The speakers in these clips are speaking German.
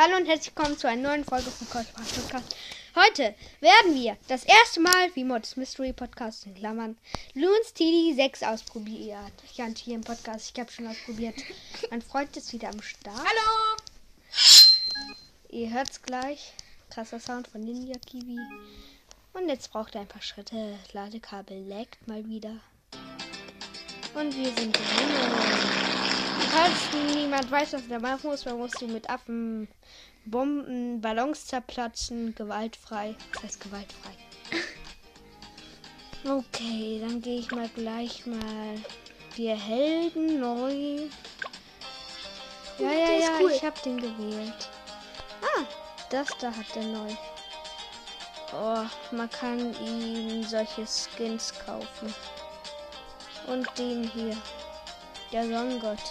Hallo und herzlich willkommen zu einer neuen Folge von Cosmos Podcast. Heute werden wir das erste Mal, wie Mods Mystery Podcast in Klammern, Loons TD 6 ausprobiert. Ich hatte hier im Podcast, ich habe schon ausprobiert. Mein Freund ist wieder am Start. Hallo! Ihr hört's gleich. Krasser Sound von Ninja Kiwi. Und jetzt braucht er ein paar Schritte. Ladekabel laggt mal wieder. Und wir sind drin. Falls niemand weiß, was der machen muss, man muss sie mit Affen bomben, Ballons zerplatzen, gewaltfrei. Das heißt gewaltfrei. Okay, dann gehe ich mal gleich mal. Wir Helden neu. Ja, ja, ja, cool. ich habe den gewählt. Ah, das da hat der neu. Oh, man kann ihm solche Skins kaufen. Und den hier. Der Sonnengott.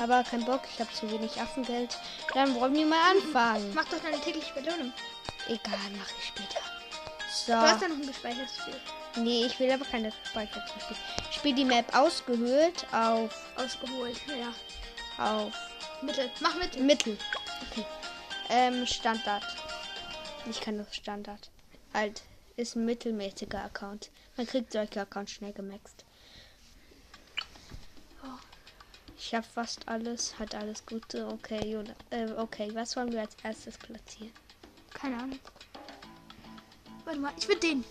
Aber kein Bock, ich habe zu wenig Affengeld. Dann wollen wir mal anfangen. Mach doch deine tägliche Belohnung. Egal, mache ich später. Du hast So. da noch ein gespeichertes Spiel. Nee, ich will aber keine gespeicherte Spiel. Ich spiele die Map ausgehöhlt auf, Ausgeholt. Ja. auf Mittel. Mach mit. Mittel. Okay. Ähm, Standard. Ich kann das Standard. Halt, ist ein mittelmäßiger Account. Man kriegt solche Accounts schnell gemaxt. Oh. Ich habe fast alles, hat alles Gute. Okay, Jonas. Äh, okay, was wollen wir als erstes platzieren? Keine Ahnung. Warte mal, ich will den.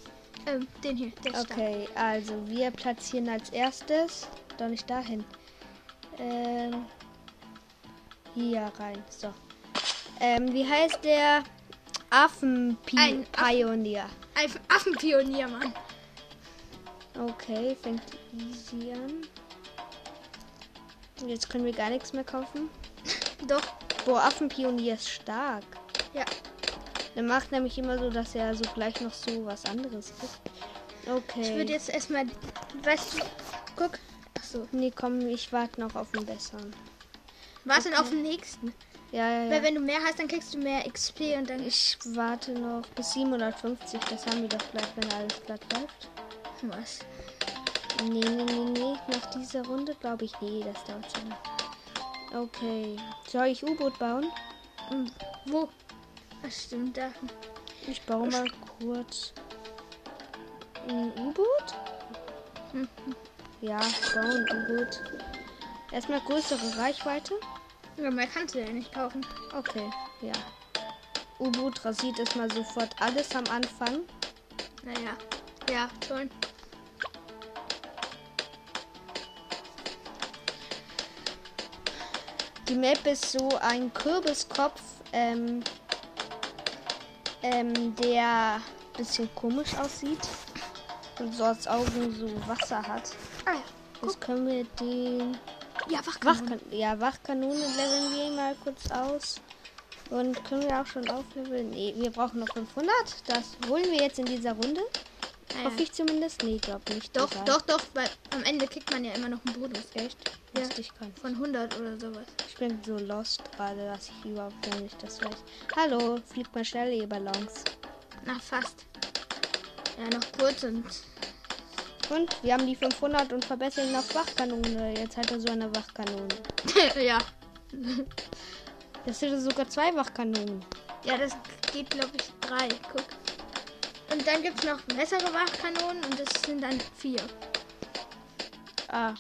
Ähm, den hier. Okay, also wir platzieren als erstes. Doch nicht dahin. Ähm, hier rein. So. Ähm, wie heißt der? Affenpionier. da. Ein Affenpionier, Mann. Okay, fängt easy an. Jetzt können wir gar nichts mehr kaufen. Doch. Boah, Affenpionier ist stark. Ja. Der macht nämlich immer so, dass er so gleich noch so was anderes gibt. Okay. Ich würde jetzt erstmal. Weißt du. Guck. Achso. Nee, komm, ich warte noch auf den besseren. Warte auf den nächsten. Ja, ja, ja. Weil wenn du mehr hast, dann kriegst du mehr XP und dann. Ich warte noch bis 750, das haben wir doch gleich, wenn alles glatt läuft. Was? Nee, nee, nee, nee. Nach dieser Runde glaube ich, nee, das dauert zu lange. Okay. Soll ich U-Boot bauen? Und wo? Ach, stimmt, da. Ich baue mal kurz ein U-Boot. Hm. Ja, ich baue ein U-Boot. Erstmal größere Reichweite. Ja, mehr kannst du ja nicht kaufen. Okay, ja. U-Boot rasiert erstmal sofort alles am Anfang. Naja. Ja, schon. Die Map ist so ein Kürbiskopf, ähm, ähm, der ein bisschen komisch aussieht und so als Augen so Wasser hat. Ah ja. Jetzt können wir den Ja, Wachkanone. Wachkan ja, Wachkanone leveln wir mal kurz aus. Und können wir auch schon aufleveln? Nee, wir brauchen noch 500. Das holen wir jetzt in dieser Runde. Ah, Hoffe ja. ich zumindest. Nee, glaube nicht. Doch, Egal. doch, doch, weil am Ende kriegt man ja immer noch einen Bonus. Echt? Ja. Von 100 oder sowas. Ich bin so lost gerade, dass ich überhaupt nicht das weiß. Hallo, fliegt mal schnell, ihr Ballons. Na, fast. Ja, noch kurz und. Und wir haben die 500 und verbessern ihn auf Wachkanone. Jetzt hat er so eine Wachkanone. ja. Das sind sogar zwei Wachkanonen. Ja, das geht, glaube ich, drei. Guck. Und dann gibt es noch bessere Wachkanonen und das sind dann vier. Ah.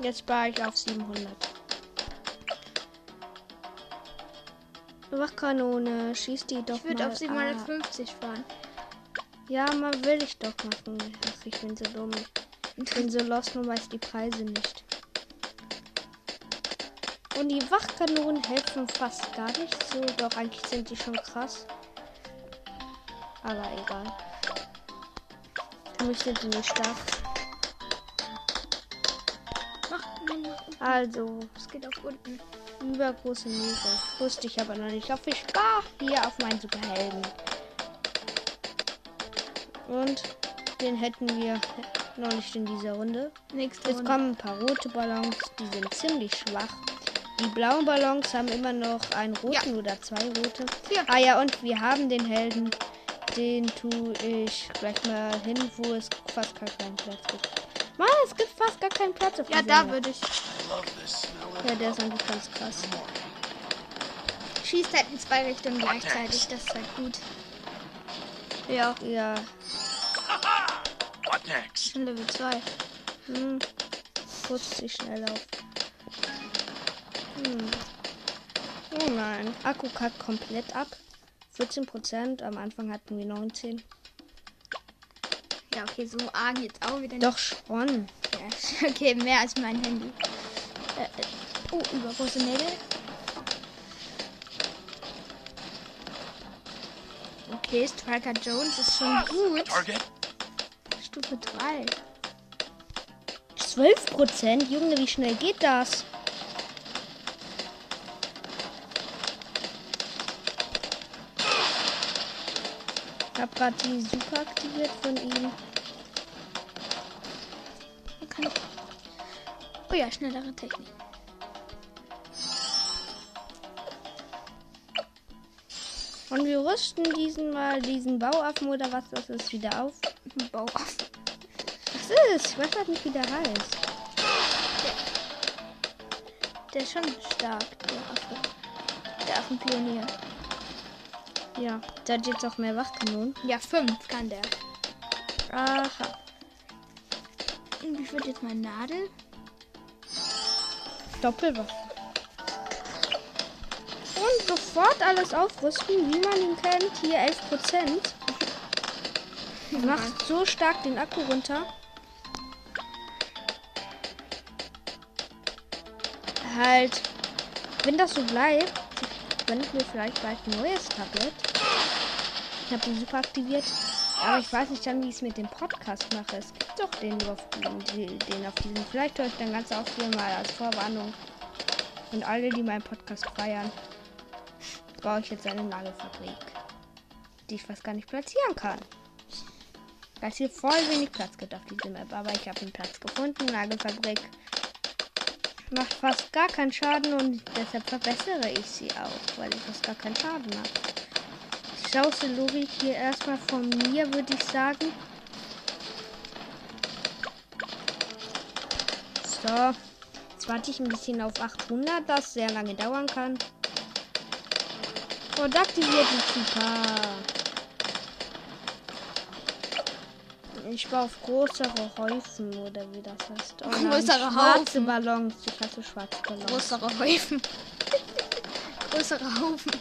Jetzt spare ich auf 700. Wachkanone, schießt die doch Ich würde auf ab. 750 fahren. Ja, mal will ich doch machen. Ach, ich bin so dumm. Ich bin so lost und weiß die Preise nicht. Und die Wachkanonen helfen fast gar nicht so. Doch, eigentlich sind die schon krass. Aber egal. Für mich sind die nicht stark. Mach, nein, mach. Also, Es geht auf unten. Übergroße Meere. Wusste ich aber noch nicht. Ich hoffe, ich spare hier auf meinen Superhelden. Und den hätten wir noch nicht in dieser Runde. Nächste Jetzt Runde. kommen ein paar rote Ballons, die sind ziemlich schwach. Die blauen Ballons haben immer noch einen roten oder zwei rote. Vier. Ah ja, und wir haben den Helden. Den tue ich gleich mal hin, wo es fast gar keinen Platz gibt. Mann, es gibt fast gar keinen Platz auf Ja, da würde ich. Ja, der ist eigentlich ganz krass. Schießt halt in zwei Richtungen gleichzeitig. Das ist halt gut. Ja, Ja. What next? Level 2. Hm. Putzt sich schnell auf. Hm. Oh nein. Akku kackt komplett ab. 14%. Am Anfang hatten wir 19. Ja, okay, so arg jetzt auch wieder Doch schon. Ja, okay, mehr als mein Handy. Äh, äh, oh, übergroße Nägel. Okay, Striker Jones ist schon gut. Target? Stufe 3. 12%? Junge, wie schnell geht das? Ich hab gerade die Super aktiviert von ihm. Oh ja, schnellere Technik. Und wir rüsten diesen mal, diesen Bauaffen oder was das ist, wieder auf. Bau auf. Was ist? Ich weiß halt nicht, wie der heißt. Der ist schon stark, der Affe. Der Affenpionier. Ja, der hat jetzt auch mehr Wachkanonen. Ja, 5 kann der. Aha. Und wie wird jetzt meine Nadel? Doppelwaffe. Und sofort alles aufrüsten, wie man ihn kennt. Hier 11%. Macht so stark den Akku runter. Halt, wenn das so bleibt, gönne ich mir vielleicht bald ein neues Tablet. Ich habe den super aktiviert. Aber ich weiß nicht dann, wie ich es mit dem Podcast mache. Es gibt doch den auf den, auf diesem. Vielleicht höre ich dann ganz auch hier mal als Vorwarnung. Und alle, die meinen Podcast feiern, baue ich jetzt eine Nagelfabrik. Die ich fast gar nicht platzieren kann. Weil es hier voll wenig Platz gibt auf dieser Map. Aber ich habe einen Platz gefunden. Nagelfabrik macht fast gar keinen Schaden und deshalb verbessere ich sie auch, weil ich fast gar keinen Schaden habe. Schlauste Logik hier erstmal von mir, würde ich sagen. So, jetzt warte ich ein bisschen auf 800, das sehr lange dauern kann. Und aktiviert die super. Ich baue auf größere Häufen oder wie das heißt. Oh nein, Größere schwarze Haufen. Ballons. Ich hasse schwarze Ballons. Größere Häufen. Größere Haufen.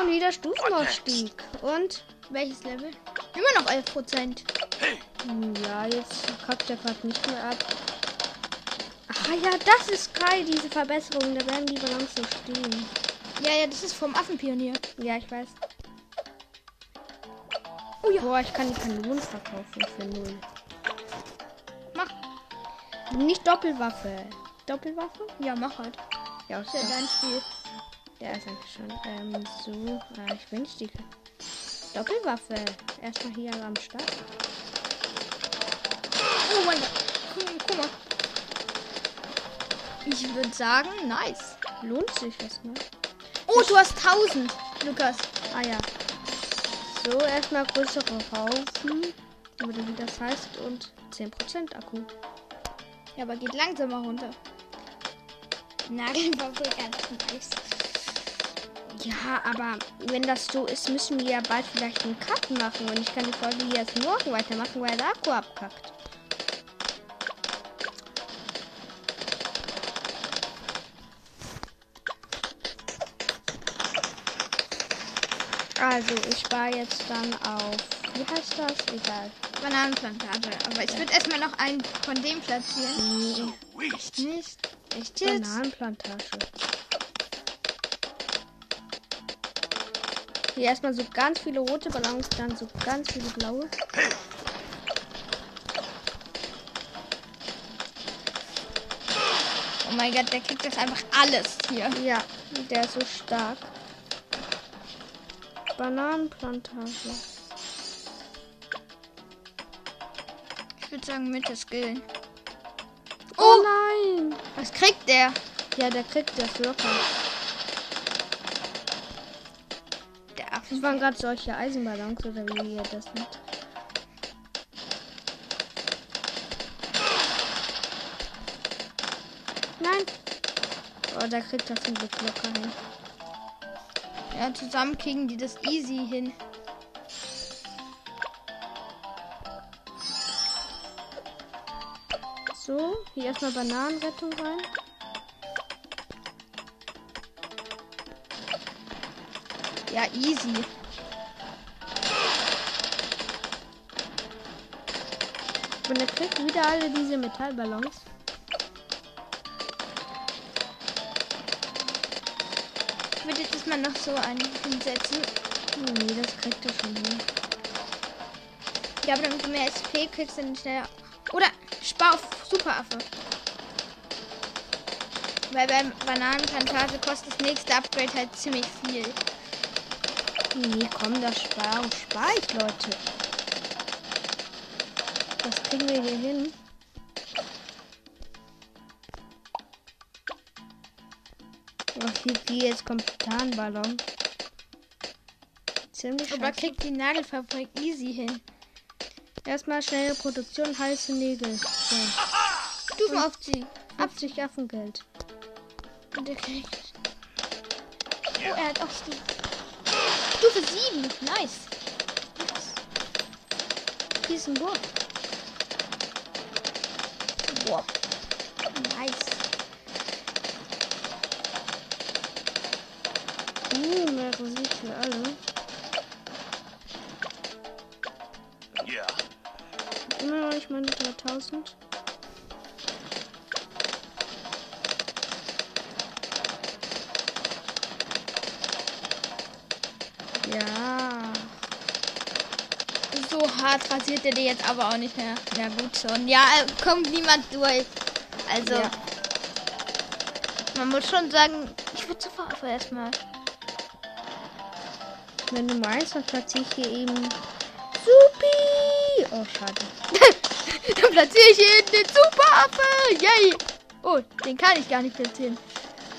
Und wieder Stufenaufstieg. Und Welches Level? Immer noch 11 Prozent. Ja, jetzt kackt der gerade nicht mehr ab. Ah ja, das ist geil, diese Verbesserung. Da werden die Ballons so stehen. Ja, ja, das ist vom Affenpionier. Ja, ich weiß. Oh ja. Boah, ich kann die Kanonen verkaufen für null. Mach. Nicht Doppelwaffe. Doppelwaffe? Ja, mach halt. Ja, Ist ja dein Spiel. Der ist eigentlich schon. Ähm, so. Ah, ich will nicht die Doppelwaffe. Erstmal hier am Start. Oh mein Gott. Guck, mal. Ich würde sagen, nice. Lohnt sich das, ne? Oh, du hast 1000, Lukas. Ah ja. So, erstmal größere Haufen. Oder wie das heißt. Und 10% Akku. Ja, aber geht langsamer runter. Nagelfabrik, nice. Ja, aber wenn das so ist, müssen wir ja bald vielleicht einen Cut machen. Und ich kann die Folge hier erst morgen weitermachen, weil der Akku abkackt. Also, ich spare jetzt dann auf. Wie heißt das? Egal. Bananenplantage. Aber ich würde erstmal noch einen von dem platzieren. Nee, sweet. Nicht? Echt jetzt? Bananenplantage. Hier erstmal so ganz viele rote Ballons, dann so ganz viele blaue. Oh mein Gott, der kriegt das einfach alles hier. Ja, der ist so stark. Bananenplantage. Ich würde sagen, Mitte skillen. Oh, Oh, nein! was kriegt der? Ja, der kriegt das locker. Der Das Affen. waren gerade solche Eisenballons oder wie ihr das nennt. Nein! Oh, der kriegt das zum Glück locker hin. Ja, zusammen kriegen die das easy hin. So, hier erstmal Bananenrettung rein. Ja, easy. Und er kriegt wieder alle diese Metallballons. Ich würde jetzt mal noch so einen hinsetzen. Nee, das kriegt er schon hin. Ja, aber damit du mehr SP kriegst, dann schneller. Oder spar auf Superaffe. Weil beim Bananenplantage kostet das nächste Upgrade halt ziemlich viel. Nee, komm, das spar, spar ich, Leute. Das kriegen wir hier hin. Hier, hier jetzt kommt Tarnballon. Ziemlich Aber scheiße. kriegt die Nagelfabrik easy hin. Erstmal schnelle Produktion, heiße Nägel. So. Stufen auf sie. 50 Affengeld. Und er kriegt. Oh, er hat auch Stufe. Stufe 7. Nice. Hier ist ein Wurf. Boah. Nice. Uh, mehrere Sieg für alle. Yeah. Immer noch nicht meine 3000. Ja. So hart rasiert er die jetzt aber auch nicht mehr. Ja, gut schon. Ja, äh, kommt niemand durch. Also, Ja. man muss schon sagen, ich würde sofort erstmal. Wenn du meinst, dann platziere ich hier eben. Supi! Oh, schade. Dann platziere ich hier den Superaffe. Yay. Oh, den kann ich gar nicht platzieren.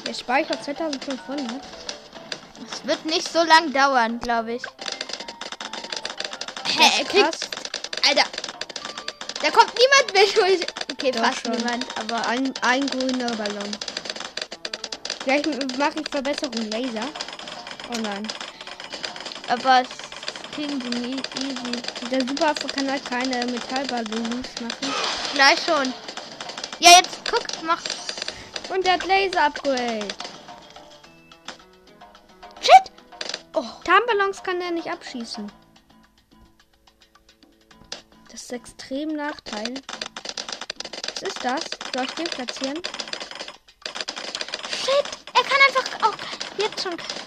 Der Speicher 2500. Es wird nicht so lang dauern, glaube ich. Hä, er ist kriegt. Alter. Da kommt niemand mehr durch. Okay, Doch fast schon. niemand, aber. Ein, ein grüner Ballon. Gleich mache ich Verbesserung Laser. Oh nein. Aber es kriegen sie nie easy. Der Superaffe kann halt keine Metallballons machen. Gleich schon. Ja, jetzt guck, mach. Und der hat Laser-Upgrade. Shit! Oh, Tarnballons kann er nicht abschießen. Das ist extrem Nachteil. Was ist das? Soll ich den platzieren? shit! Er kann einfach auch jetzt schon.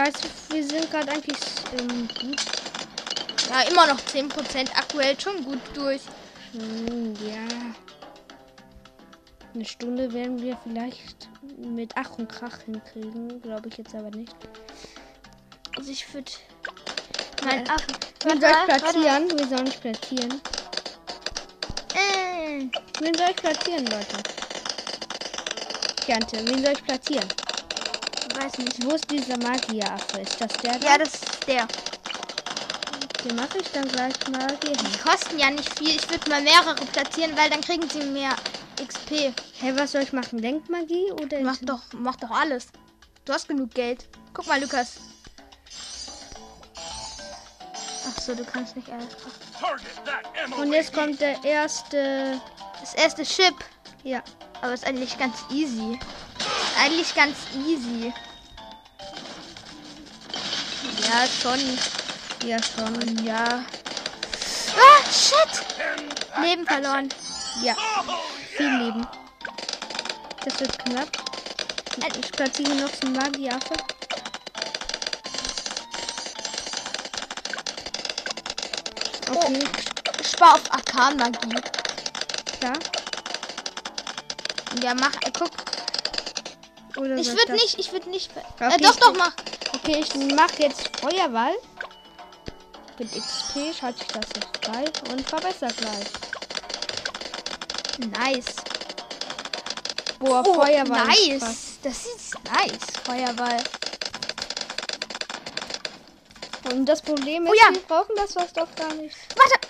Scheiße, wir sind gerade eigentlich ähm, gut. Ja, immer noch 10% aktuell schon gut durch. Hm, ja. Eine Stunde werden wir vielleicht mit Ach und Krach hinkriegen. Glaube ich jetzt aber nicht. Also ich würde. Mein Ja. Affe. Wen soll ich platzieren? Wir sollen nicht platzieren. Äh, Wen soll ich platzieren, Leute? Kante, wen soll ich platzieren? Weiß nicht. Wo ist dieser Magieraffe? Ist das der da? Ja, das ist der. Den mache ich dann gleich mal hier hin. Die kosten ja nicht viel. Ich würde mal mehrere platzieren, weil dann kriegen sie mehr XP. Hey, was soll ich machen? Denkmagie oder? Mach doch, mach doch alles. Du hast genug Geld. Guck mal, Lukas. Ach so, du kannst nicht alles machen. Ammo. Und jetzt kommt der erste. Das erste Chip. Ja. Aber ist eigentlich ganz easy. Ist eigentlich ganz easy. Ja, schon. Ja, schon. Ja. Ah, shit! Leben verloren. Ja, Oh, viel Leben. Das wird knapp. Ich platziere noch so einen Magieraffe. Okay, Spar auf AK-Magie. klar. Ja, mach, äh, guck. Oder Ich würde nicht, ich würde nicht. Okay, Äh, doch, doch, mach. Okay, ich mache jetzt Feuerball. Mit XP schalte ich das jetzt frei und verbessere gleich. Nice. Boah, Oh, Feuerball. ist nice. Das ist nice. Feuerball. Und das Problem ist, Oh ja. wir brauchen das was doch gar nicht. Warte.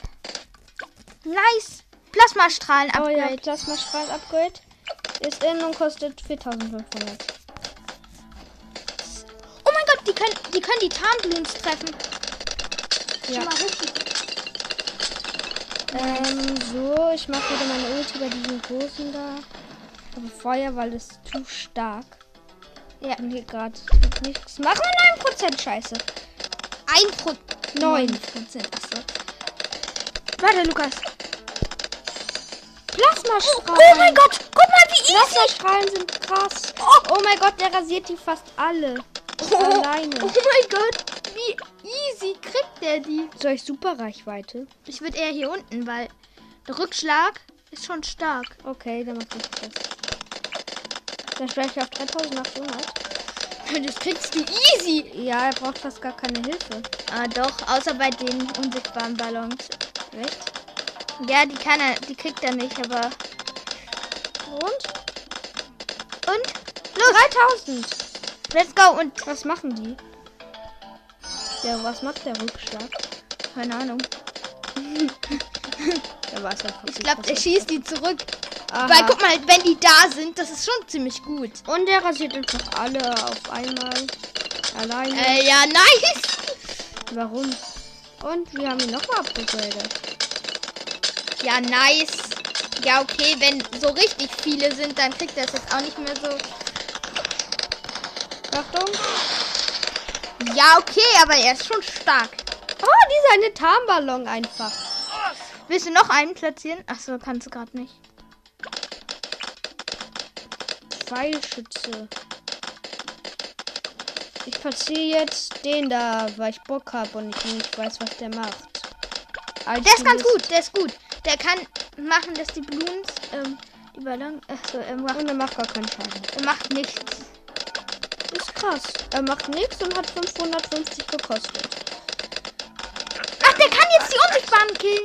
Nice. Plasmastrahlen Oh ja, Upgrade. Plasma Strahl Upgrade. Ist in und kostet 4500. Oh die können die, können die Tarnbloons treffen. Ja. Ähm, so, ich mache wieder meine Ulti bei diesen großen da. Aber Feuer, weil es zu stark. Ja, und hier gerade nichts machen. 9% Scheiße. Ein Pro 9. Prozent. Achso. Warte, Lukas. Plasmastrahlen. Oh mein Gott, guck mal, wie easy. Plasmastrahlen sind krass. Oh mein Gott, der rasiert die fast alle. Oh, Alleine. oh mein Gott, wie easy kriegt der die? Soll ich super Reichweite? Ich würde eher hier unten, weil der Rückschlag ist schon stark. Okay, dann mach ich das. Dann stelle ich auf 3800. Das kriegst du easy. Ja, er braucht fast gar keine Hilfe. Ah, doch, außer bei den unsichtbaren Ballons. Echt? Ja, die kann er, die kriegt er nicht, aber. Und? Und? Los, 3000. let's go. Und. Was machen die? Ja, was macht der Rückschlag? Keine Ahnung. Der weiß einfach Ich glaube, der schießt die zurück. Aha. Weil, guck mal, wenn die da sind, das ist schon ziemlich gut. Und der rasiert einfach alle auf einmal. Alleine. Äh, ja, nice. Warum? Und wir haben ihn nochmal abgegradet. Ja, nice. Ja, okay, wenn so richtig viele sind, dann kriegt er es jetzt auch nicht mehr so. Achtung. Ja, okay, aber er ist schon stark. Oh, dieser eine Tarnballon einfach. Willst du noch einen platzieren? Ach so, kannst du gerade nicht. Pfeilschütze. Ich platziere jetzt den da, weil ich Bock habe und ich nicht weiß, was der macht. Der ist ganz gut, der ist gut. Der kann machen, dass die Bloons, ähm, die Ballon, ach so, er macht, Und er macht gar keinen Schaden. er macht nichts. Krass. Er macht nichts und hat 550 gekostet. Ach, der kann jetzt die Unsichtbaren killen.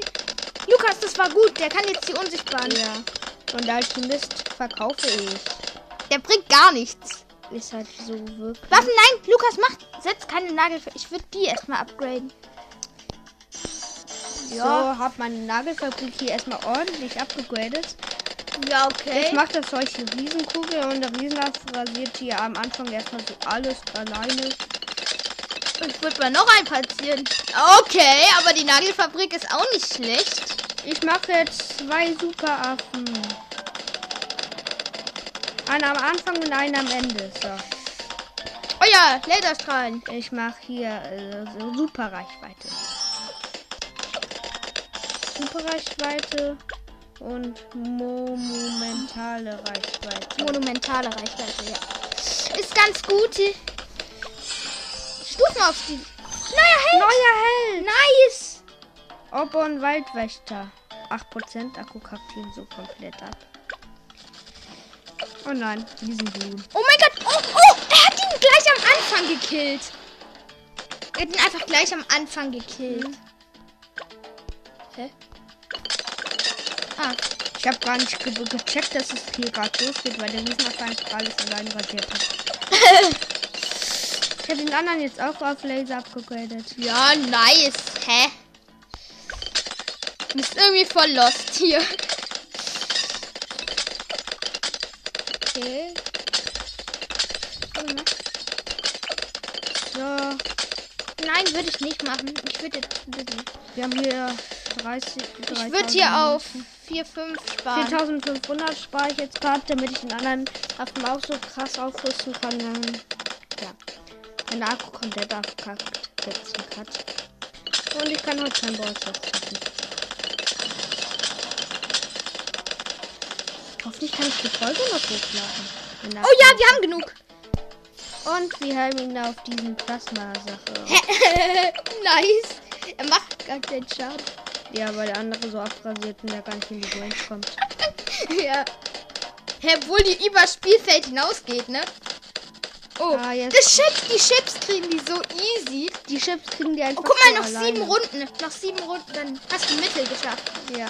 Lukas, das war gut. Der kann jetzt die Unsichtbaren. Ja. Und Alchemist verkaufe ich. Der bringt gar nichts. Ist halt so wirklich. Waffen, nein, Lukas, mach, setz keine Nagel. Ich würde die erstmal upgraden. So, hab meine Nagelfabrik hier erstmal ordentlich abgegradet. Ja, Jetzt macht das solche Riesenkugel und der Riesenhaft rasiert hier am Anfang erstmal so alles alleine. Ich würde mal noch einen platzieren. Okay, aber die Nagelfabrik ist auch nicht schlecht. Ich mache jetzt zwei Superaffen. Einen am Anfang und einen am Ende. So. Oh ja, Laserstrahlen. Ich mache hier äh, so super Reichweite. Super Reichweite und monumentale Reichweite. Monumentale Reichweite, ja. Ist ganz gut. Stufen auf die. Neuer Held. Neuer Held! Nice. Obon Waldwächter. 8% Akku kackt ihn so komplett ab. Oh nein, diesen Blumen. Oh mein Gott. Oh, oh, er hat ihn gleich am Anfang gekillt. Er hat ihn einfach gleich am Anfang gekillt. Hä? Ah, Ich habe gar nicht ge gecheckt, dass es hier gerade losgeht, weil der Riesenaffe einfach alles allein rasiert hat. ich habe den anderen jetzt auch auf Laser abgegradet. ja, nice. Hä? Du bist irgendwie voll lost hier. Okay. So, Nein, würde ich nicht machen. Ich würde jetzt. Wir haben hier 30. ich würde hier auf 4, 5 sparen. 4500 spare ich jetzt gerade, damit ich den anderen Affen auch so krass aufrüsten kann. Ja. Der Akku komplett abkackt, einen Cut. Und ich kann heute kein Ball treffen. Hoffentlich kann ich die Folge noch hochladen. Oh ja, wir haben genug. Und wir haben ihn auf diesen Plasma-Sache. nice. Er macht gar keinen Schaden. Ja, weil der andere so abrasiert und der gar nicht in die Range kommt. ja. Hä, obwohl die übers Spielfeld hinausgeht, ne? Oh, Ah, jetzt- das Chips, die Chips kriegen die so easy. Die Chips kriegen die einfach Oh, guck mal, noch alleine. sieben Runden. Noch sieben Runden, dann hast du Mittel geschafft. Ja.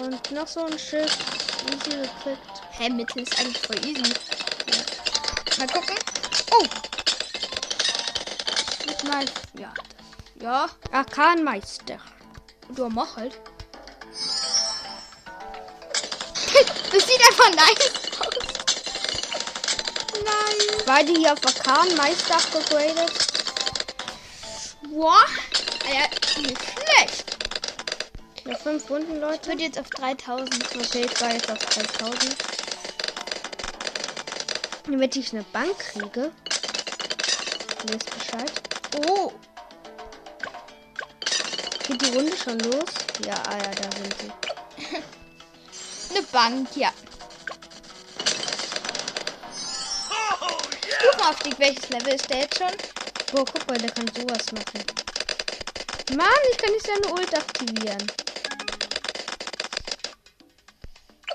Und noch so ein Schiff. Easy gekriegt. Hä, Mittel ist eigentlich voll easy. Mal gucken. Oh. Ich mal. Ja. Ja. Arkanmeister. Du mach halt. das sieht einfach nice nein. Beide hier auf Orkan, Meister abgegradet. Boah. Ah ja, nicht schlecht. Noch fünf Runden, Ich Leute. würde jetzt auf 3000. Okay, ich war jetzt auf 3000. Damit ich eine Bank kriege. Ihr wisst Bescheid. Oh. Geht die Runde schon los? Ja, ah ja, da sind sie. Eine Bank, ja. Oh, yeah! Stufenaufstieg, welches Level ist der jetzt schon? Boah, guck mal, der kann sowas machen. Mann, ich kann nicht seine Ult aktivieren.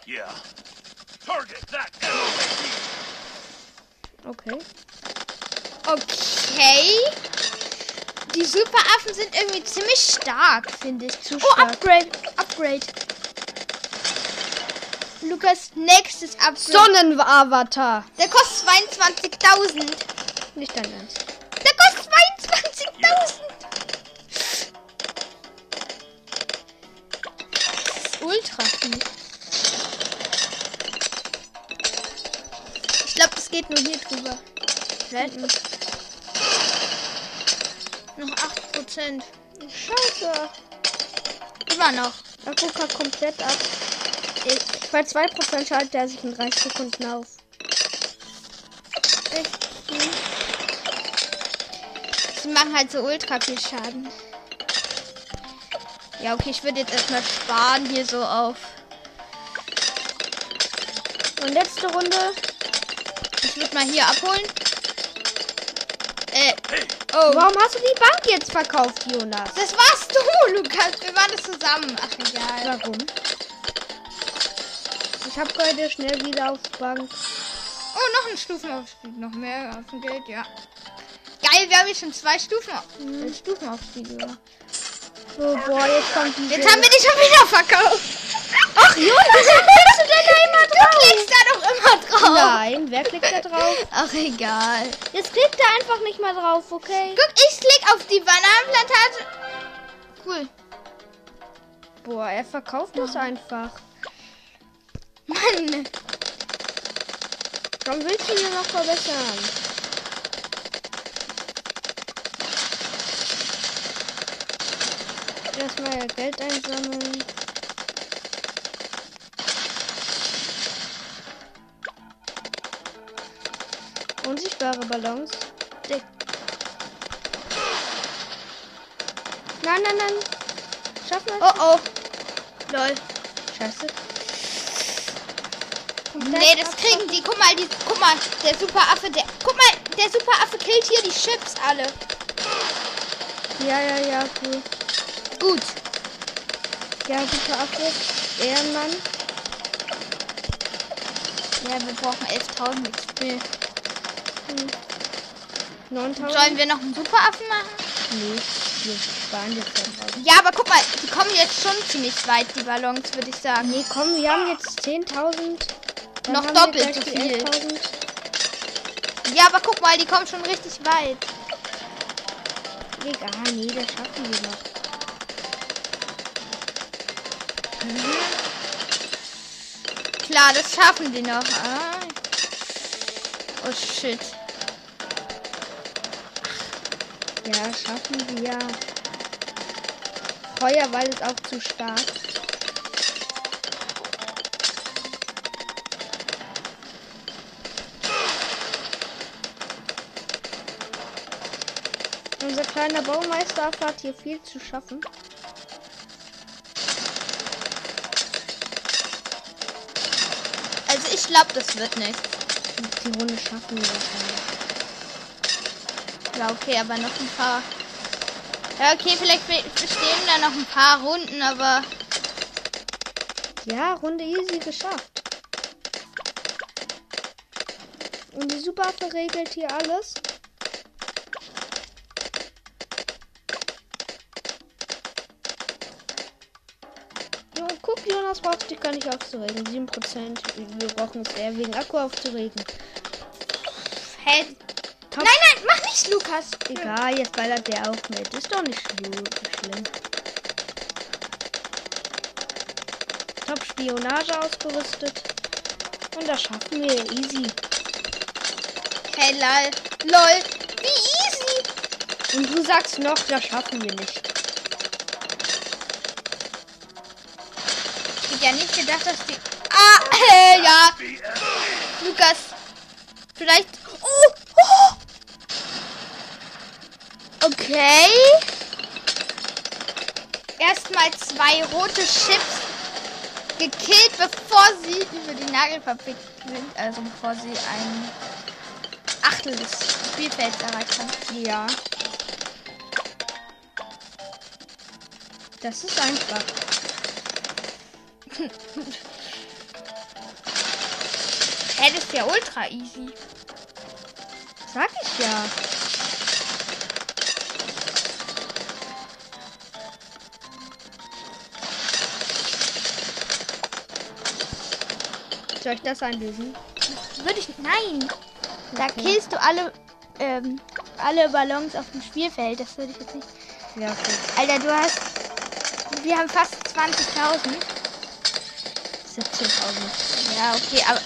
Yeah. Target that! Okay. Okay. Die Superaffen sind irgendwie ziemlich stark, finde ich. Zu oh, stark. Upgrade. Upgrade. Lukas, nächstes Upgrade. Sonnenavatar. Der kostet 22.000. Nicht dein Ernst. Der kostet 22.000. Das ist ultra viel. Ich glaube, das geht nur hier drüber. Selten. Noch 8%. Scheiße. Immer noch. Akku kann komplett ab. Ich, bei 2% schaltet er sich in 30 Sekunden auf. Viel. Sie machen halt so ultra viel Schaden. Ja, okay, ich würde jetzt erstmal sparen hier so auf. Und letzte Runde. Ich würde mal hier abholen. Äh, oh. Warum hast du die Bank jetzt verkauft, Jonas? Das warst du, Lukas. Wir waren das zusammen. Ach, egal. Warum? Ich habe heute schnell wieder auf Bank. Oh, noch ein Stufenaufstieg. Noch mehr Waffengeld, ja. Geil, wir haben hier schon zwei Stufen, äh, Stufenaufstiege. Oh, boah, jetzt kommt diese... Jetzt haben wir die schon wieder verkauft. Ach, Jonas, was du denn da immer Du klickst da doch immer drauf. Nein, wer klickt da drauf? Ach, egal. Jetzt klickt er einfach nicht mal drauf, okay? Guck, ich klick auf die Bananenplantage. Cool. Boah, er verkauft das einfach. Mann. Warum willst du ihn noch verbessern? Erstmal Geld einsammeln. Unsichtbare Ballons. Dick. Nein, nein, nein. Schaffen wir es? Oh, oh. Lol. Scheiße. Nee, das kriegen die. Guck mal, die, guck mal, der Superaffe, der. Guck mal, der Superaffe killt hier die Chips alle. Ja, ja, ja, cool. Gut. Ja, super Affe. Ehrenmann. Ja, wir brauchen 11.000 XP. 9000. Sollen wir noch einen Superaffen machen? Nee, wir sparen jetzt einfach. Ja, aber guck mal, die kommen jetzt schon ziemlich weit, die Ballons, würde ich sagen. Nee, komm, wir haben jetzt 10.000. Dann Noch wir doppelt so viel. 11.000. Ja, aber guck mal, die kommen schon richtig weit. Egal, nee, das schaffen wir noch. Klar, das schaffen die noch. Ah. Oh shit. Ja, schaffen wir. Feuerwall ist auch zu stark. Unser kleiner Baumeister hat hier viel zu schaffen. Also ich glaube, das wird nicht. Die Runde schaffen wir wahrscheinlich. Ja, okay, aber noch ein paar. Ja, okay, vielleicht be- bestehen da noch ein paar Runden, aber Ja, Runde easy geschafft. Und die Superwaffe regelt hier alles. Jo, guck, Jonas braucht dich gar nicht aufzuregen. 7%. Wir brauchen es eher wegen Akku aufzuregen. hä? Nein, nein, mach nicht, Lukas. Egal, jetzt ballert der auch mit. Ist doch nicht schlimm. Top Spionage ausgerüstet. Und das schaffen wir easy. Hey, lol. Lol. Wie easy. Und du sagst noch, das schaffen wir nicht. Ich hätte ja nicht gedacht, dass die... Ah, äh, ja. Lukas. Vielleicht... Okay. Erstmal zwei rote Chips gekillt, bevor sie über die Nagelfabrik sind. Also bevor sie ein Achtel des Spielfelds erreicht haben. Ja. Das ist einfach. Hey, das ist ja ultra easy. Sag ich ja. Soll ich das einlösen? Würde ich. Nein! Da Okay. killst du alle, ähm, alle Ballons auf dem Spielfeld. Das würde ich jetzt nicht. Ja, okay. Alter, du hast. Wir haben fast 20.000. 17.000. Ja, okay, aber.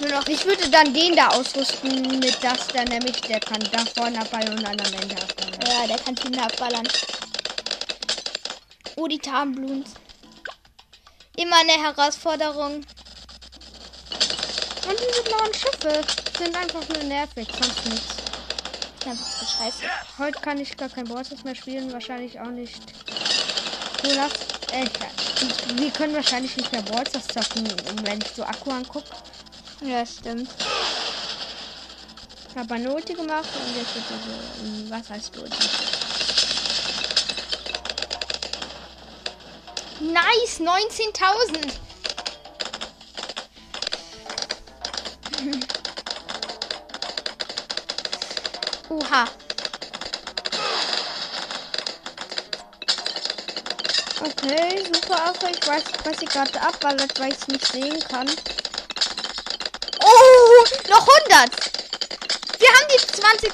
Nur noch. Ich würde dann den da ausrüsten mit das da nämlich, der kann da vorne abballern und dann am Ende abballern. Ja, der kann Kinder abballern. Oh, die Tarnblumen. Immer eine Herausforderung. Diese blauen Schiffe sind einfach nur nervig, sonst nichts. Einfach so scheiße. Heute kann ich gar kein Bosses mehr spielen, wahrscheinlich auch nicht. Olaf, äh, wir können wahrscheinlich nicht mehr Bosses zocken, wenn ich so Akku angucke. Ja, stimmt. Ich habe eine Ulti gemacht und jetzt wird diese, ähm, was heißt Ulti? Nice, 19.000. Oha. Okay, super Affe. Ich weiß, was sie gerade abballert, weil ich es nicht sehen kann. Oh, noch 100. Wir haben die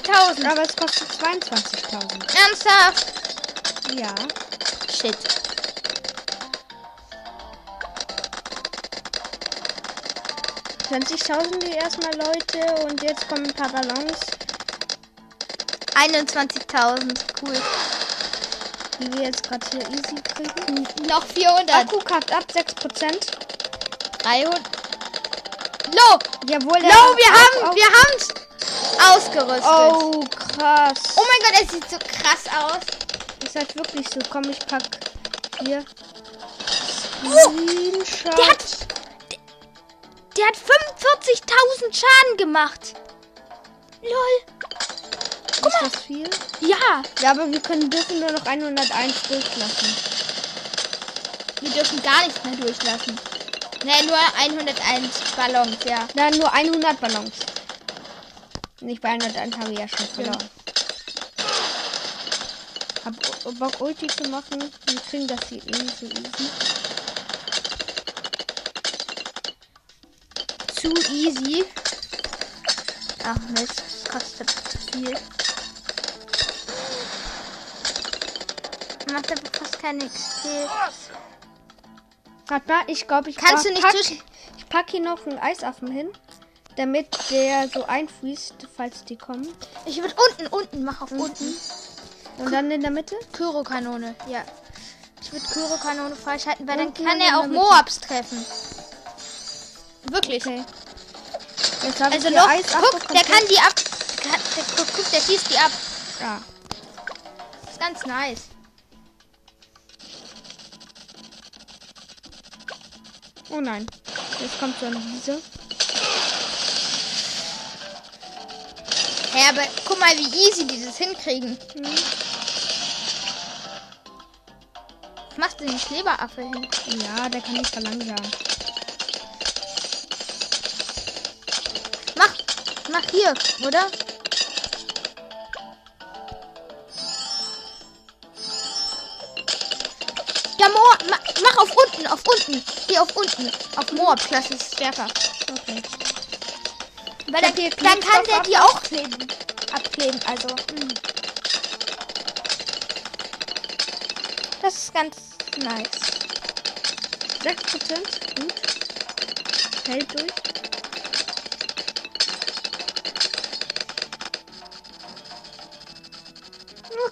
20.000. Aber es kostet 22.000. Ernsthaft? Ja. Shit. $20.000 die erstmal Leute und jetzt kommen ein paar Ballons, 21.000. Cool. die wir jetzt gerade hier easy kriegen. Noch 400. Akku kackt ab 6%. 300. Lo, Jawohl, Lo, wir haben, wir haben's ausgerüstet. Oh, krass. Oh mein Gott, es sieht so krass aus. Ist halt wirklich so. Komm, ich pack hier. Oh, der hat, der hat 45.000 Schaden gemacht. Lol. Ist das viel? Ja, Ja, aber wir können dürfen nur noch 101 durchlassen. wir dürfen gar nichts mehr durchlassen. Ne, nur 101 Ballons, ja. Nein, nur 100 Ballons. Nicht bei 101 habe ich ja schon verloren. Hab U- Bock Ulti zu machen. Wir kriegen das hier eh so easy. Zu easy. Ach Mist, das kostet zu viel. Macht aber fast keine XP. Warte mal, ich glaube, ich Kannst du pack- nicht pack, zwischen- Ich pack hier noch einen Eisaffen hin, damit der so einfließt, falls die kommen. Ich würde unten, unten, mach auf unten. Und dann in der Mitte. Kyro-Kanone, ja. Ich würde Kyro-Kanone freischalten, weil dann Unten kann in er auch. Moabs treffen. Wirklich. Okay. Also noch, Eisaffe guck, der kann die ab. Kann, der, guck, guck, der schießt die ab. Ja. Das ist ganz nice. Oh nein. Jetzt kommt so eine Wiese. Ja, aber guck mal, wie easy die das hinkriegen. Hm. Was machst du den Kleberaffe hin? Ja, der kann nicht verlangsamen. Mach hier, oder? Ja, Moab, ma, mach auf unten, auf unten. Hier auf unten. Auf Moab, Klasse ist stärker. Okay. Weil dann, hier dann kann der die auch kleben, abkleben, also. mm. Das ist ganz nice. 6%. Gut. Hält durch.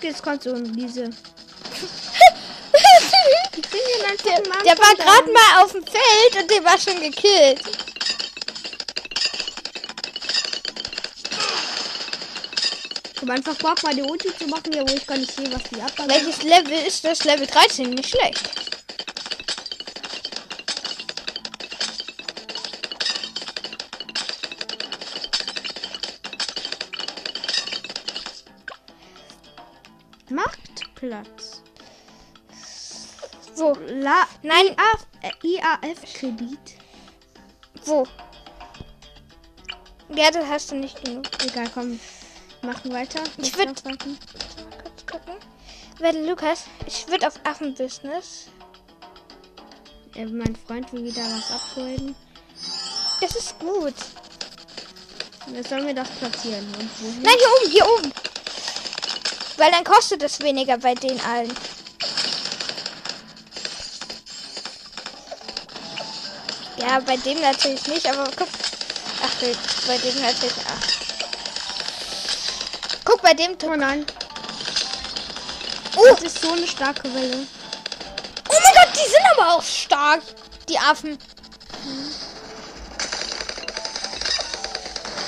Jetzt kommt so ein Riese. Der, der war gerade mal auf dem Feld und der war schon gekillt. Um einfach Bock mal die Ulti zu machen, ja, wo ich gar nicht sehe, was die abmachen. Welches Level ist das? Level 13, nicht schlecht. Nein, IAF, äh, IAF-Kredit. wo? Ja, das hast du nicht genug. Egal, komm. Machen weiter. Ich Jetzt würd- noch warten. Kurz gucken. Warte, Lukas, ich würde auf Affenbusiness. Äh, mein Freund will wieder was abholen. Das ist gut. Jetzt sollen wir das platzieren. Und wohin? Nein, hier oben, hier oben. Weil dann kostet es weniger bei den allen. Ja, bei dem natürlich nicht, aber guck. Ach, bei dem natürlich. Ach. Guck, bei dem. Oh nein. Oh, Das ist so eine starke Welle. oh mein Gott, die sind aber auch stark. Die Affen.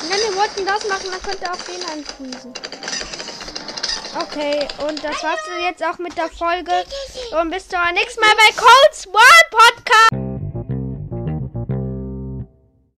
Nein, wir wollten das machen, dann könnte auch den anfriesen. Okay, und das war's jetzt auch mit der Folge. Und bis zum nächsten Mal bei Cold Podcast.